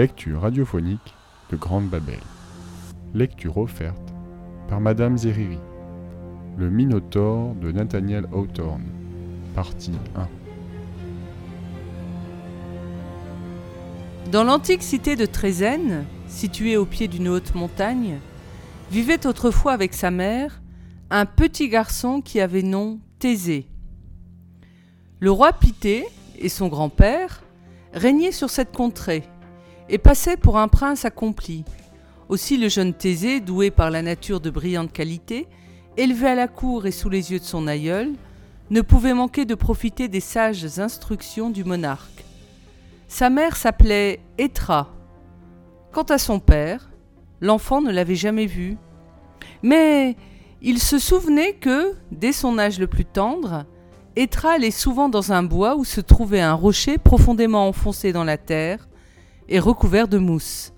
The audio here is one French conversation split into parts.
Lecture radiophonique de Grande Babel. Lecture offerte par Madame Zeriri. Le Minotaure de Nathaniel Hawthorne. Partie 1. Dans l'antique cité de Trézène, située au pied d'une haute montagne, vivait autrefois avec sa mère un petit garçon qui avait nom Thésée. Le roi Pité et son grand-père régnaient sur cette contrée et passaient pour un prince accompli. Aussi le jeune Thésée, doué par la nature de brillante qualité, élevé à la cour et sous les yeux de son aïeul, ne pouvait manquer de profiter des sages instructions du monarque. Sa mère s'appelait Étra. Quant à son père, l'enfant ne l'avait jamais vu. Mais il se souvenait que, dès son âge le plus tendre, Étra allait souvent dans un bois où se trouvait un rocher profondément enfoncé dans la terre et recouvert de mousse.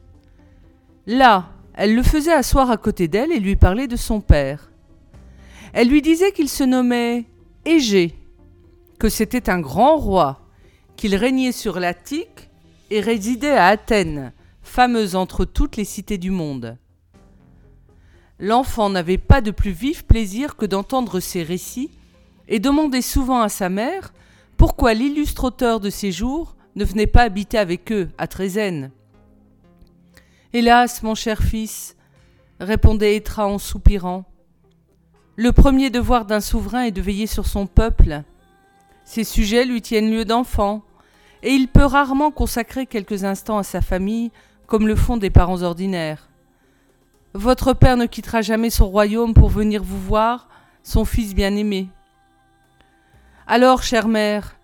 Là, elle le faisait asseoir à côté d'elle et lui parlait de son père. Elle lui disait qu'il se nommait Égée, que c'était un grand roi, qu'il régnait sur l'Attique et résidait à Athènes, fameuse entre toutes les cités du monde. L'enfant n'avait pas de plus vif plaisir que d'entendre ces récits et demandait souvent à sa mère pourquoi l'illustre auteur de ces jours ne venait pas habiter avec eux à Trézène. Hélas, mon cher fils, répondait Étra en soupirant, le premier devoir d'un souverain est de veiller sur son peuple. Ses sujets lui tiennent lieu d'enfant, et il peut rarement consacrer quelques instants à sa famille comme le font des parents ordinaires. Votre père ne quittera jamais son royaume pour venir vous voir, son fils bien-aimé. Alors, chère mère,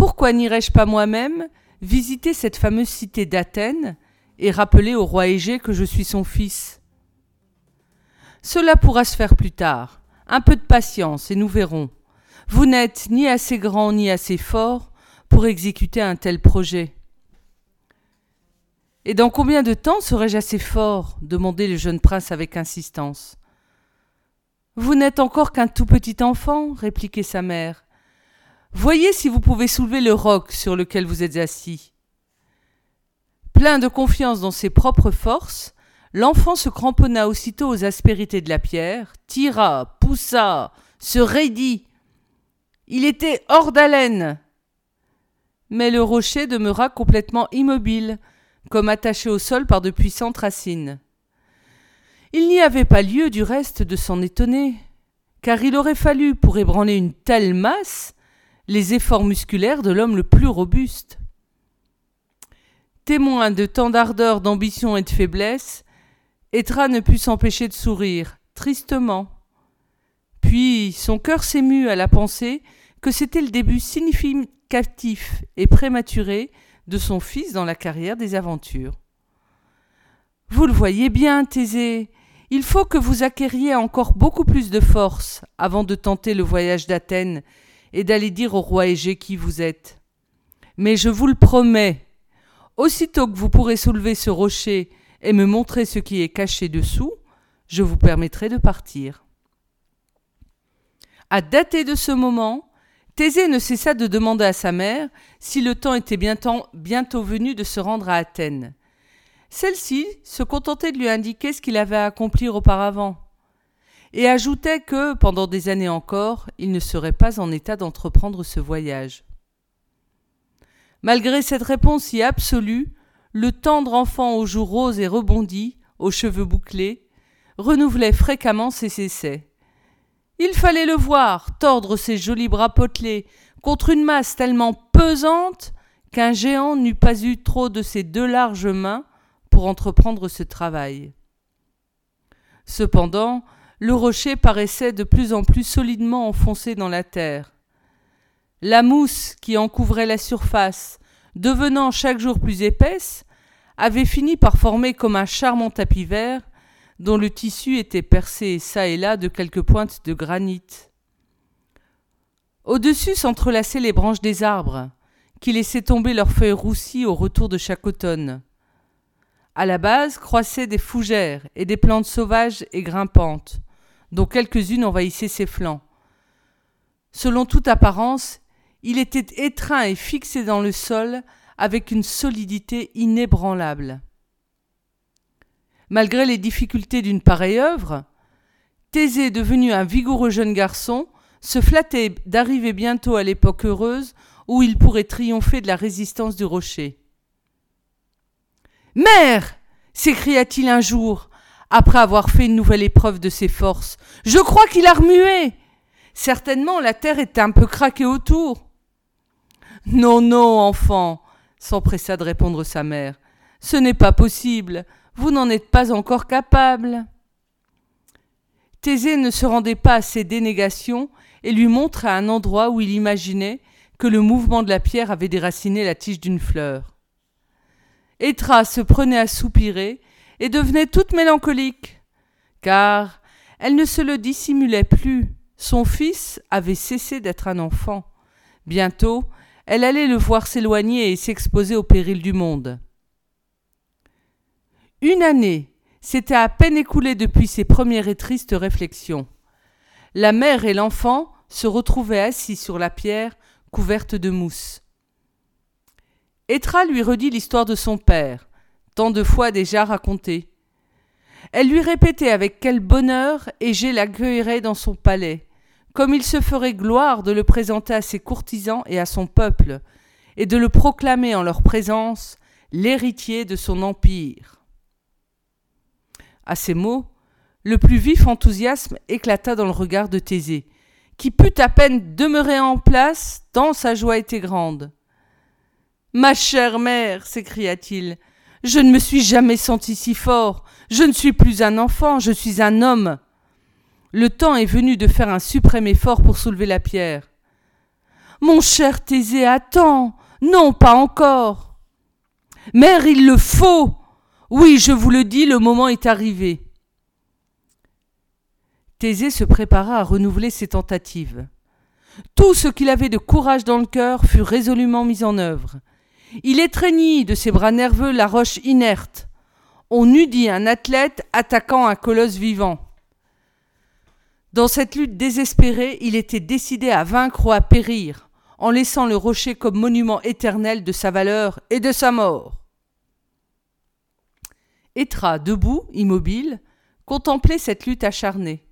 pourquoi n'irais-je pas moi-même visiter cette fameuse cité d'Athènes et rappeler au roi Égée que je suis son fils? Cela pourra se faire plus tard. Un peu de patience et nous verrons. Vous n'êtes ni assez grand ni assez fort pour exécuter un tel projet. Et dans combien de temps serai-je assez fort? demandait le jeune prince avec insistance. Vous n'êtes encore qu'un tout petit enfant, répliquait sa mère. Voyez si vous pouvez soulever le roc sur lequel vous êtes assis. Plein de confiance dans ses propres forces, l'enfant se cramponna aussitôt aux aspérités de la pierre, tira, poussa, se raidit. Il était hors d'haleine. Mais le rocher demeura complètement immobile, comme attaché au sol par de puissantes racines. Il n'y avait pas lieu, du reste, de s'en étonner, car il aurait fallu, pour ébranler une telle masse, les efforts musculaires de l'homme le plus robuste. Témoin de tant d'ardeur, d'ambition et de faiblesse, Etra ne put s'empêcher de sourire, tristement. Puis son cœur s'émut à la pensée que c'était le début significatif et prématuré de son fils dans la carrière des aventures. Vous le voyez bien, Thésée, il faut que vous acquériez encore beaucoup plus de force avant de tenter le voyage d'Athènes et d'aller dire au roi Égée qui vous êtes. Mais je vous le promets, aussitôt que vous pourrez soulever ce rocher et me montrer ce qui est caché dessous, je vous permettrai de partir. À dater de ce moment, Thésée ne cessa de demander à sa mère si le temps était bientôt, venu de se rendre à Athènes. Celle-ci se contentait de lui indiquer ce qu'il avait à accomplir auparavant et ajoutait que, pendant des années encore, il ne serait pas en état d'entreprendre ce voyage. Malgré cette réponse si absolue, le tendre enfant aux joues roses et rebondis, aux cheveux bouclés, renouvelait fréquemment ses essais. Il fallait le voir tordre ses jolis bras potelés contre une masse tellement pesante qu'un géant n'eût pas eu trop de ses deux larges mains pour entreprendre ce travail. Cependant, le rocher paraissait de plus en plus solidement enfoncé dans la terre. La mousse qui en couvrait la surface, devenant chaque jour plus épaisse, avait fini par former comme un charmant tapis vert dont le tissu était percé çà et là de quelques pointes de granit. Au-dessus s'entrelaçaient les branches des arbres, qui laissaient tomber leurs feuilles roussies au retour de chaque automne. À la base croissaient des fougères et des plantes sauvages et grimpantes, dont quelques-unes envahissaient ses flancs. Selon toute apparence, il était étreint et fixé dans le sol avec une solidité inébranlable. Malgré les difficultés d'une pareille œuvre, Thésée, devenu un vigoureux jeune garçon, se flattait d'arriver bientôt à l'époque heureuse où il pourrait triompher de la résistance du rocher. Mère s'écria-t-il un jour, après avoir fait une nouvelle épreuve de ses forces. Je crois qu'il a remué. Certainement la terre est un peu craquée autour. Non, non, enfant, s'empressa de répondre sa mère. Ce n'est pas possible. Vous n'en êtes pas encore capable. Thésée ne se rendait pas à ces dénégations et lui montrait un endroit où il imaginait que le mouvement de la pierre avait déraciné la tige d'une fleur. Étra se prenait à soupirer et devenait toute mélancolique, car elle ne se le dissimulait plus. Son fils avait cessé d'être un enfant. Bientôt, elle allait le voir s'éloigner et s'exposer au péril du monde. Une année s'était à peine écoulée depuis ses premières et tristes réflexions. La mère et l'enfant se retrouvaient assis sur la pierre couverte de mousse. Etra lui redit l'histoire de son père, tant de fois déjà racontée. Elle lui répétait avec quel bonheur Égée l'accueillerait dans son palais, comme il se ferait gloire de le présenter à ses courtisans et à son peuple, et de le proclamer en leur présence l'héritier de son empire. À ces mots, le plus vif enthousiasme éclata dans le regard de Thésée, qui put à peine demeurer en place tant sa joie était grande. Ma chère mère, s'écria-t-il, je ne me suis jamais senti si fort. Je ne suis plus un enfant, je suis un homme. Le temps est venu de faire un suprême effort pour soulever la pierre. Mon cher Thésée, attends. Non, pas encore. Mère, il le faut. Oui, je vous le dis, le moment est arrivé. Thésée se prépara à renouveler ses tentatives. Tout ce qu'il avait de courage dans le cœur fut résolument mis en œuvre. Il étreignit de ses bras nerveux la roche inerte. On eût dit un athlète attaquant un colosse vivant. Dans cette lutte désespérée, il était décidé à vaincre ou à périr, en laissant le rocher comme monument éternel de sa valeur et de sa mort. Etra, debout, immobile, contemplait cette lutte acharnée.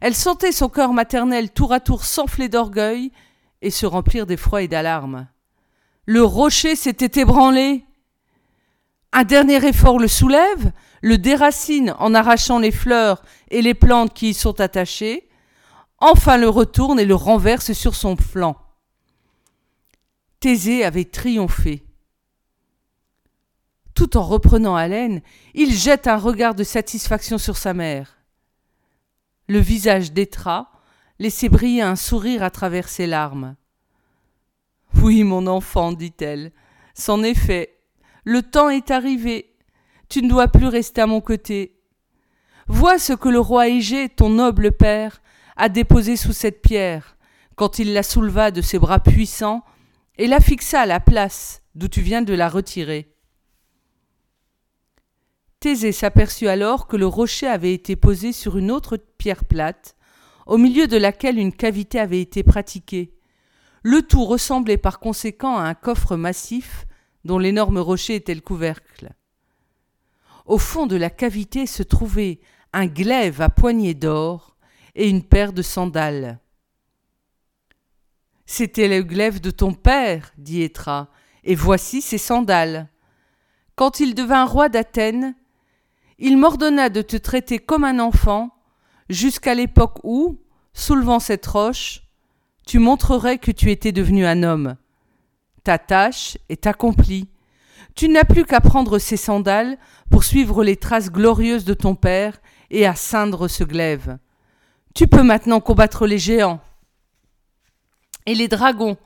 Elle sentait son cœur maternel tour à tour s'enfler d'orgueil et se remplir d'effroi et d'alarme. Le rocher s'était ébranlé. Un dernier effort le soulève, le déracine en arrachant les fleurs et les plantes qui y sont attachées, enfin le retourne et le renverse sur son flanc. Thésée avait triomphé. Tout en reprenant haleine, il jette un regard de satisfaction sur sa mère. Le visage d'Etra laissait briller un sourire à travers ses larmes. Oui, mon enfant, dit-elle, c'en est fait. Le temps est arrivé. Tu ne dois plus rester à mon côté. Vois ce que le roi Égée, ton noble père, a déposé sous cette pierre, quand il la souleva de ses bras puissants et la fixa à la place d'où tu viens de la retirer. Thésée s'aperçut alors que le rocher avait été posé sur une autre pierre plate, au milieu de laquelle une cavité avait été pratiquée. Le tout ressemblait par conséquent à un coffre massif dont l'énorme rocher était le couvercle. Au fond de la cavité se trouvait un glaive à poignée d'or et une paire de sandales. C'était le glaive de ton père, dit Étra, et voici ses sandales. Quand il devint roi d'Athènes, il m'ordonna de te traiter comme un enfant jusqu'à l'époque où, soulevant cette roche, tu montrerais que tu étais devenu un homme. Ta tâche est accomplie. Tu n'as plus qu'à prendre ces sandales pour suivre les traces glorieuses de ton père et à ceindre ce glaive. Tu peux maintenant combattre les géants et les dragons,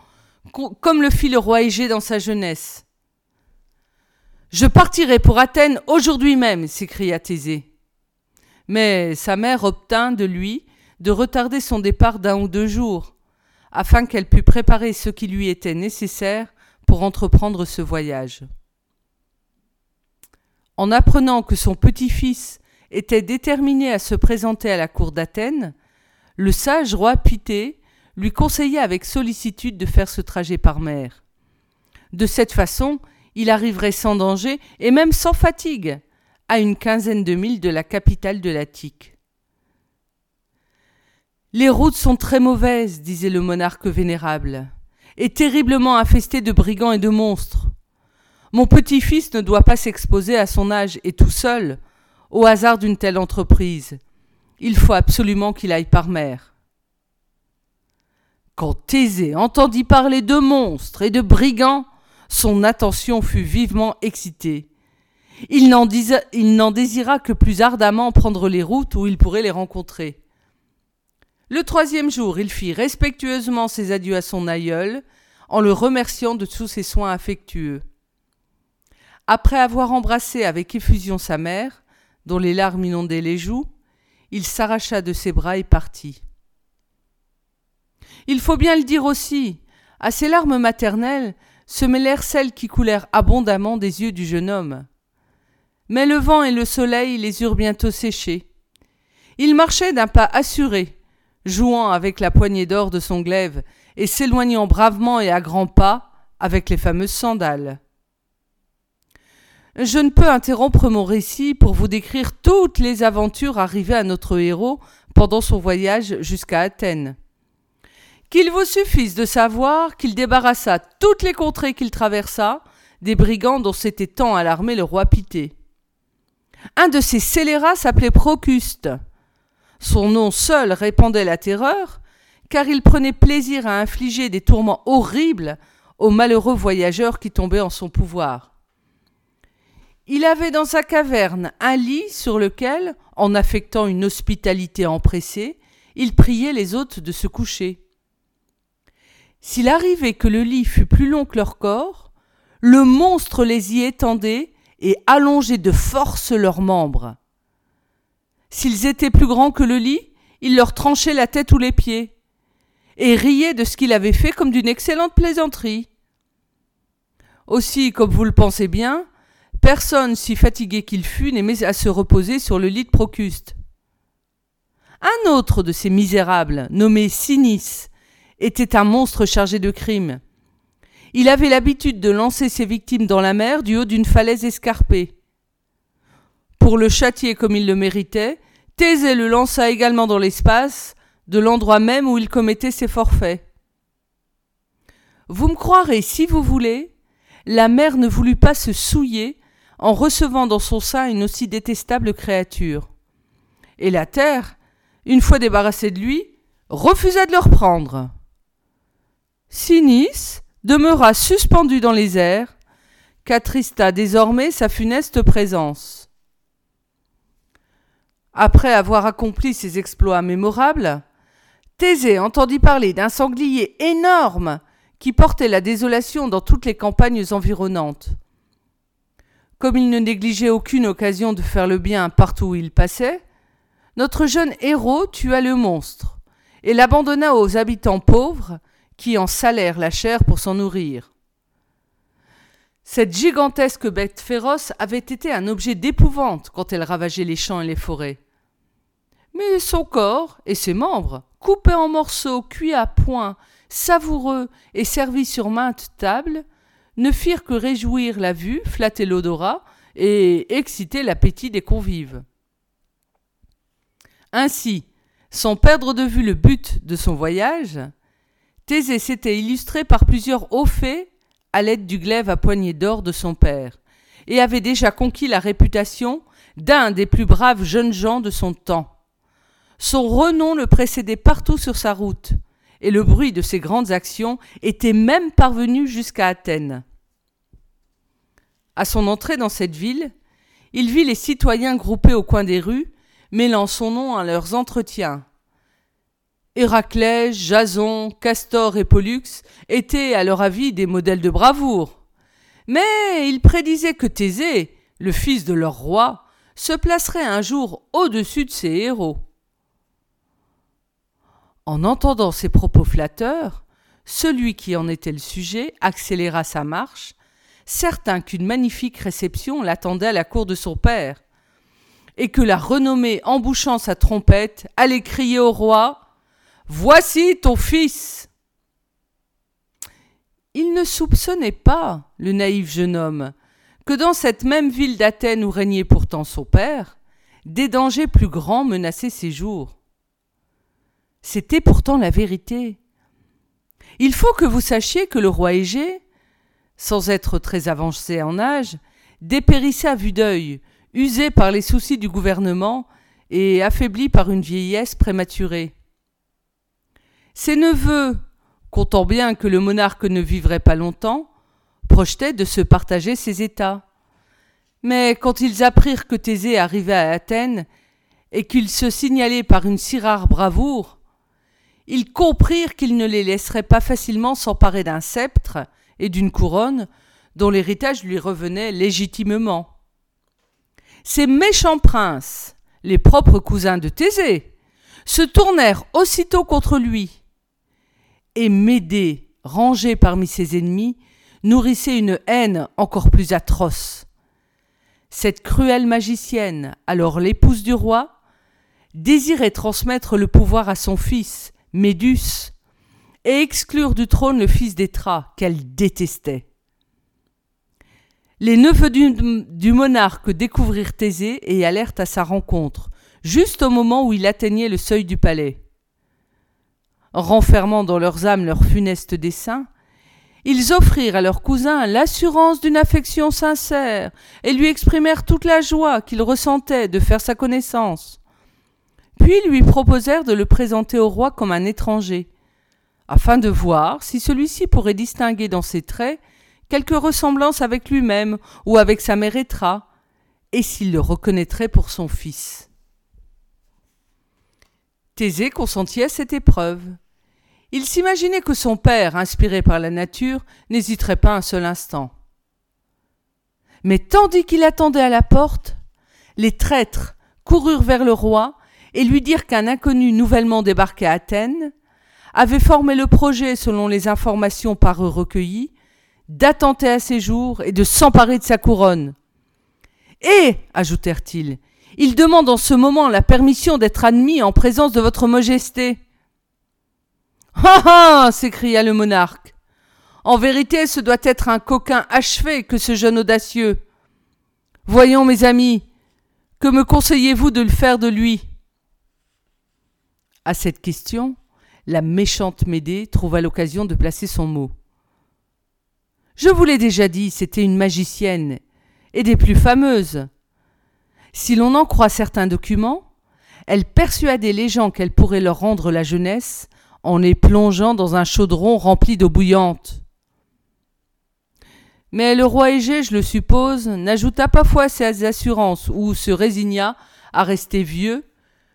comme le fit le roi Égée dans sa jeunesse. Je partirai pour Athènes aujourd'hui même, s'écria Thésée. Mais sa mère obtint de lui de retarder son départ d'un ou deux jours, afin qu'elle pût préparer ce qui lui était nécessaire pour entreprendre ce voyage. En apprenant que son petit-fils était déterminé à se présenter à la cour d'Athènes, le sage roi Pité lui conseilla avec sollicitude de faire ce trajet par mer. De cette façon, il arriverait sans danger et même sans fatigue à une quinzaine de milles de la capitale de l'Attique. Les routes sont très mauvaises, disait le monarque vénérable, et terriblement infestées de brigands et de monstres. Mon petit-fils ne doit pas s'exposer à son âge et tout seul au hasard d'une telle entreprise. Il faut absolument qu'il aille par mer. Quand Thésée entendit parler de monstres et de brigands, son attention fut vivement excitée. Il n'en, désira que plus ardemment prendre les routes où il pourrait les rencontrer. Le troisième jour, il fit respectueusement ses adieux à son aïeul, en le remerciant de tous ses soins affectueux. Après avoir embrassé avec effusion sa mère, dont les larmes inondaient les joues, il s'arracha de ses bras et partit. Il faut bien le dire aussi, à ces larmes maternelles se mêlèrent celles qui coulèrent abondamment des yeux du jeune homme. Mais le vent et le soleil les eurent bientôt séchés. Il marchait d'un pas assuré, jouant avec la poignée d'or de son glaive et s'éloignant bravement et à grands pas avec les fameuses sandales. Je ne peux interrompre mon récit pour vous décrire toutes les aventures arrivées à notre héros pendant son voyage jusqu'à Athènes. Qu'il vous suffise de savoir qu'il débarrassa toutes les contrées qu'il traversa des brigands dont s'était tant alarmé le roi Pité. Un de ces scélérats s'appelait Procuste. Son nom seul répandait la terreur, car il prenait plaisir à infliger des tourments horribles aux malheureux voyageurs qui tombaient en son pouvoir. Il avait dans sa caverne un lit sur lequel, en affectant une hospitalité empressée, il priait les hôtes de se coucher. S'il arrivait que le lit fût plus long que leur corps, le monstre les y étendait et allongeait de force leurs membres. S'ils étaient plus grands que le lit, il leur tranchait la tête ou les pieds, et riait de ce qu'il avait fait comme d'une excellente plaisanterie. Aussi, comme vous le pensez bien, personne, si fatigué qu'il fût, n'aimait à se reposer sur le lit de Procuste. Un autre de ces misérables, nommé Sinis, était un monstre chargé de crimes. Il avait l'habitude de lancer ses victimes dans la mer du haut d'une falaise escarpée. Pour le châtier comme il le méritait, Thésée le lança également dans l'espace, de l'endroit même où il commettait ses forfaits. Vous me croirez si vous voulez, la mer ne voulut pas se souiller en recevant dans son sein une aussi détestable créature. Et la terre, une fois débarrassée de lui, refusa de le reprendre. Sinis demeura suspendu dans les airs, qu'attrista désormais sa funeste présence. Après avoir accompli ces exploits mémorables, Thésée entendit parler d'un sanglier énorme qui portait la désolation dans toutes les campagnes environnantes. Comme il ne négligeait aucune occasion de faire le bien partout où il passait, notre jeune héros tua le monstre et l'abandonna aux habitants pauvres qui en salèrent la chair pour s'en nourrir. Cette gigantesque bête féroce avait été un objet d'épouvante quand elle ravageait les champs et les forêts. Mais son corps et ses membres, coupés en morceaux, cuits à point, savoureux et servis sur maintes tables, ne firent que réjouir la vue, flatter l'odorat et exciter l'appétit des convives. Ainsi, sans perdre de vue le but de son voyage, Thésée s'était illustré par plusieurs hauts faits à l'aide du glaive à poignée d'or de son père, et avait déjà conquis la réputation d'un des plus braves jeunes gens de son temps. Son renom le précédait partout sur sa route, et le bruit de ses grandes actions était même parvenu jusqu'à Athènes. À son entrée dans cette ville, il vit les citoyens groupés au coin des rues, mêlant son nom à leurs entretiens. Héraclès, Jason, Castor et Pollux étaient, à leur avis, des modèles de bravoure. Mais il prédisait que Thésée, le fils de leur roi, se placerait un jour au-dessus de ses héros. En entendant ces propos flatteurs, celui qui en était le sujet accéléra sa marche, certain qu'une magnifique réception l'attendait à la cour de son père, et que la renommée embouchant sa trompette allait crier au roi Voici ton fils. Il ne soupçonnait pas, le naïf jeune homme, que dans cette même ville d'Athènes où régnait pourtant son père, des dangers plus grands menaçaient ses jours. C'était pourtant la vérité. Il faut que vous sachiez que le roi Égée, sans être très avancé en âge, dépérissait à vue d'œil, usé par les soucis du gouvernement et affaibli par une vieillesse prématurée. Ses neveux, comptant bien que le monarque ne vivrait pas longtemps, projetaient de se partager ses états. Mais quand ils apprirent que Thésée arrivait à Athènes et qu'il se signalait par une si rare bravoure, ils comprirent qu'ils ne les laisseraient pas facilement s'emparer d'un sceptre et d'une couronne dont l'héritage lui revenait légitimement. Ces méchants princes, les propres cousins de Thésée, se tournèrent aussitôt contre lui. Et Médée, rangé parmi ses ennemis, nourrissait une haine encore plus atroce. Cette cruelle magicienne, alors l'épouse du roi, désirait transmettre le pouvoir à son fils, Médus, et exclure du trône le fils d'Étra, qu'elle détestait. Les neveux du, monarque découvrirent Thésée et allèrent à sa rencontre, juste au moment où il atteignait le seuil du palais. Renfermant dans leurs âmes leurs funestes desseins, ils offrirent à leur cousin l'assurance d'une affection sincère et lui exprimèrent toute la joie qu'ils ressentaient de faire sa connaissance. Puis lui proposèrent de le présenter au roi comme un étranger, afin de voir si celui-ci pourrait distinguer dans ses traits quelque ressemblance avec lui-même ou avec sa mère Étra, et s'il le reconnaîtrait pour son fils. Thésée consentit à cette épreuve. Il s'imaginait que son père, inspiré par la nature, n'hésiterait pas un seul instant. Mais tandis qu'il attendait à la porte, les traîtres coururent vers le roi et lui dirent qu'un inconnu nouvellement débarqué à Athènes avait formé le projet, selon les informations par eux recueillies, d'attenter à ses jours et de s'emparer de sa couronne. Et, ajoutèrent-ils, il demande en ce moment la permission d'être admis en présence de votre majesté. Ah ah s'écria le monarque. En vérité, ce doit être un coquin achevé que ce jeune audacieux. Voyons, mes amis, que me conseillez-vous de le faire de lui? À cette question, la méchante Médée trouva l'occasion de placer son mot. Je vous l'ai déjà dit, c'était une magicienne, et des plus fameuses. Si l'on en croit certains documents, elle persuadait les gens qu'elle pourrait leur rendre la jeunesse en les plongeant dans un chaudron rempli d'eau bouillante. Mais le roi Égée, je le suppose, n'ajouta pas foi à ses assurances ou se résigna à rester vieux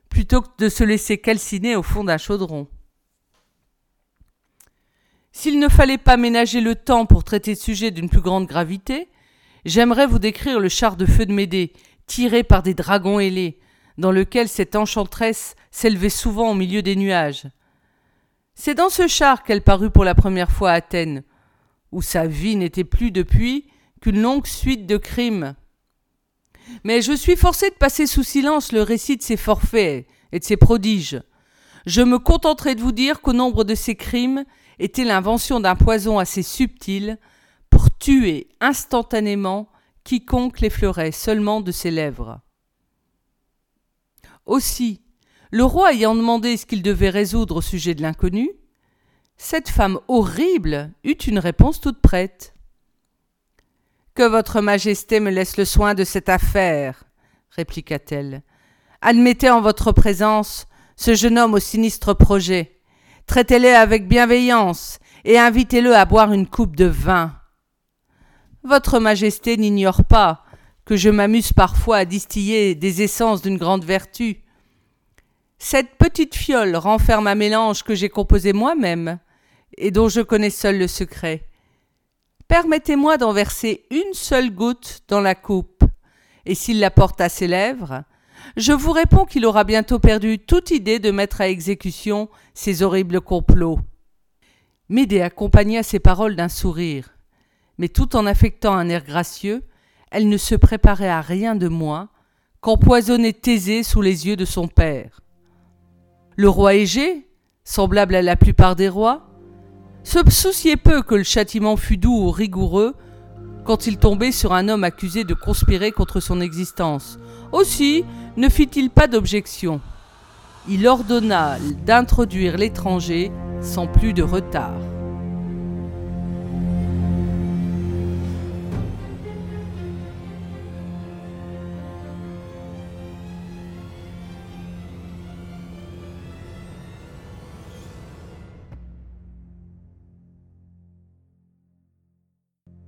plutôt que de se laisser calciner au fond d'un chaudron. S'il ne fallait pas ménager le temps pour traiter de sujets d'une plus grande gravité, j'aimerais vous décrire le char de feu de Médée, tiré par des dragons ailés, dans lequel cette enchanteresse s'élevait souvent au milieu des nuages. C'est dans ce char qu'elle parut pour la première fois à Athènes, où sa vie n'était plus depuis qu'une longue suite de crimes. Mais je suis forcé de passer sous silence le récit de ses forfaits et de ses prodiges. Je me contenterai de vous dire qu'au nombre de ces crimes, était l'invention d'un poison assez subtil pour tuer instantanément quiconque l'effleurait seulement de ses lèvres. Aussi, le roi ayant demandé ce qu'il devait résoudre au sujet de l'inconnu, cette femme horrible eut une réponse toute prête. Que votre majesté me laisse le soin de cette affaire, répliqua-t-elle. Admettez en votre présence ce jeune homme au sinistre projet. Traitez-le avec bienveillance et invitez-le à boire une coupe de vin. Votre Majesté n'ignore pas que je m'amuse parfois à distiller des essences d'une grande vertu. Cette petite fiole renferme un mélange que j'ai composé moi-même et dont je connais seul le secret. Permettez-moi d'en verser une seule goutte dans la coupe, et s'il la porte à ses lèvres, je vous réponds qu'il aura bientôt perdu toute idée de mettre à exécution ces horribles complots. Médée accompagna ces paroles d'un sourire, mais tout en affectant un air gracieux, elle ne se préparait à rien de moins qu'empoisonner Thésée sous les yeux de son père. Le roi Égée, semblable à la plupart des rois, se souciait peu que le châtiment fût doux ou rigoureux quand il tombait sur un homme accusé de conspirer contre son existence. Aussi ne fit-il pas d'objection. Il ordonna d'introduire l'étranger sans plus de retard.